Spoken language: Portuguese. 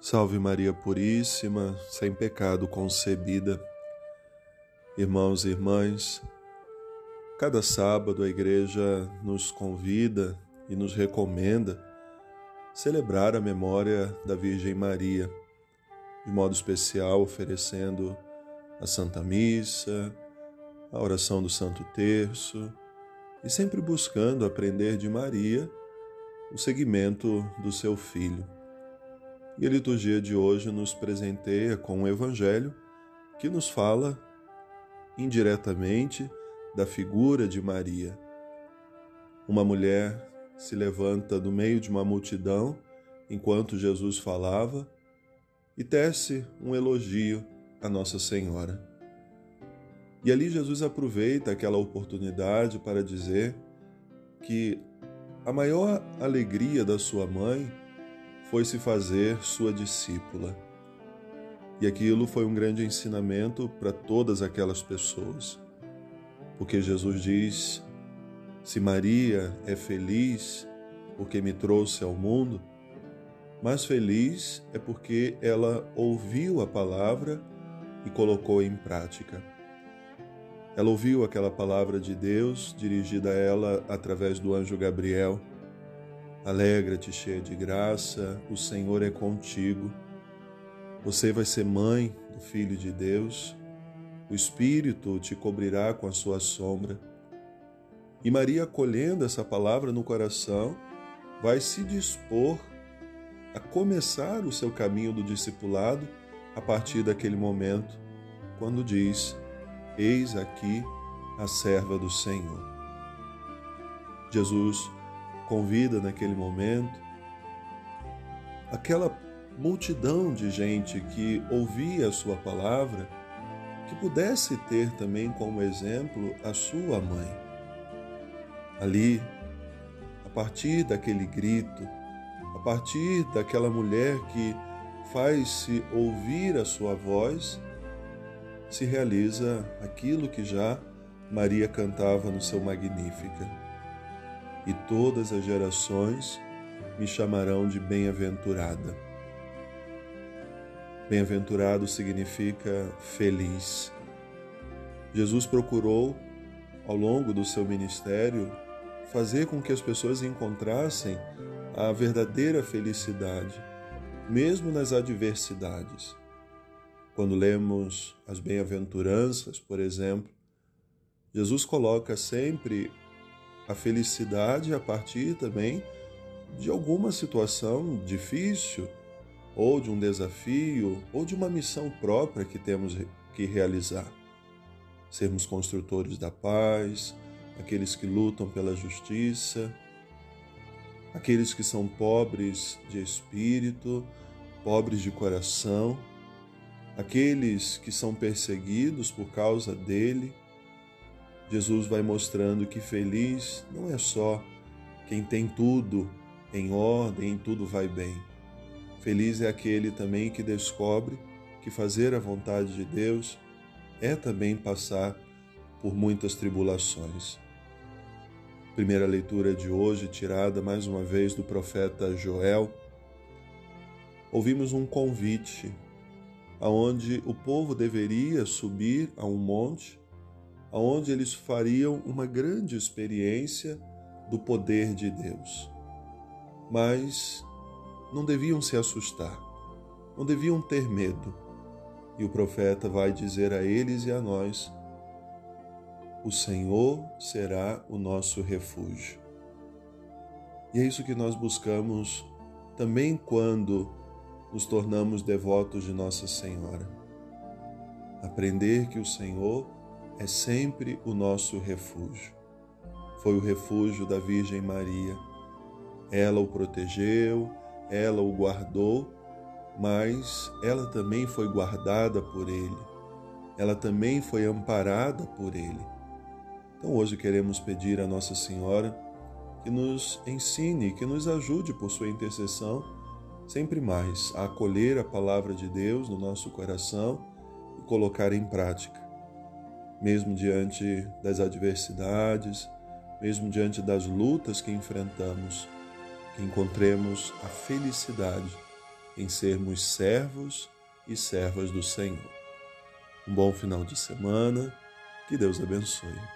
Salve Maria Puríssima, sem pecado concebida. Irmãos e irmãs, cada sábado a Igreja nos convida e nos recomenda celebrar a memória da Virgem Maria, de modo especial oferecendo a Santa Missa, a oração do Santo Terço e sempre buscando aprender de Maria o seguimento do seu filho. E a liturgia de hoje nos presenteia com um evangelho que nos fala indiretamente da figura de Maria. Uma mulher se levanta do meio de uma multidão enquanto Jesus falava e tece um elogio a Nossa Senhora. E ali Jesus aproveita aquela oportunidade para dizer que a maior alegria da sua mãe foi se fazer sua discípula. E aquilo foi um grande ensinamento para todas aquelas pessoas. Porque Jesus diz: se Maria é feliz porque me trouxe ao mundo, mas feliz é porque ela ouviu a palavra e colocou em prática. Ela ouviu aquela palavra de Deus dirigida a ela através do anjo Gabriel Alegra-te, cheia de graça, o Senhor é contigo. Você vai ser mãe do Filho de Deus, o Espírito te cobrirá com a sua sombra. E Maria, acolhendo essa palavra no coração, vai se dispor a começar o seu caminho do discipulado a partir daquele momento, quando diz: Eis aqui a serva do Senhor. Jesus convida naquele momento aquela multidão de gente que ouvia a sua palavra, que pudesse ter também como exemplo a sua mãe. Ali, a partir daquele grito, a partir daquela mulher que faz-se ouvir a sua voz, se realiza aquilo que já Maria cantava no seu Magnífica e todas as gerações me chamarão de bem-aventurada. Bem-aventurado significa feliz. Jesus procurou, ao longo do seu ministério, fazer com que as pessoas encontrassem a verdadeira felicidade, mesmo nas adversidades. Quando lemos as bem-aventuranças, por exemplo, Jesus coloca sempre a felicidade a partir também de alguma situação difícil, ou de um desafio, ou de uma missão própria que temos que realizar. Sermos construtores da paz, aqueles que lutam pela justiça, aqueles que são pobres de espírito, pobres de coração, aqueles que são perseguidos por causa dele Jesus vai mostrando que feliz não é só quem tem tudo em ordem, tudo vai bem. Feliz é aquele também que descobre que fazer a vontade de Deus é também passar por muitas tribulações. Primeira leitura de hoje, tirada mais uma vez do profeta Joel, ouvimos um convite aonde o povo deveria subir a um monte onde eles fariam uma grande experiência do poder de Deus. Mas não deviam se assustar, não deviam ter medo. E o profeta vai dizer a eles e a nós: O Senhor será o nosso refúgio. E é isso que nós buscamos também quando nos tornamos devotos de Nossa Senhora. Aprender que o Senhor é sempre o nosso refúgio. Foi o refúgio da Virgem Maria. Ela o protegeu, ela o guardou, mas ela também foi guardada por ele. Ela também foi amparada por ele. Então hoje queremos pedir a Nossa Senhora que nos ensine, que nos ajude por sua intercessão sempre mais a acolher a palavra de Deus no nosso coração e colocar em prática mesmo diante das adversidades, mesmo diante das lutas que enfrentamos, que encontremos a felicidade em sermos servos e servas do Senhor. Um bom final de semana, que Deus abençoe.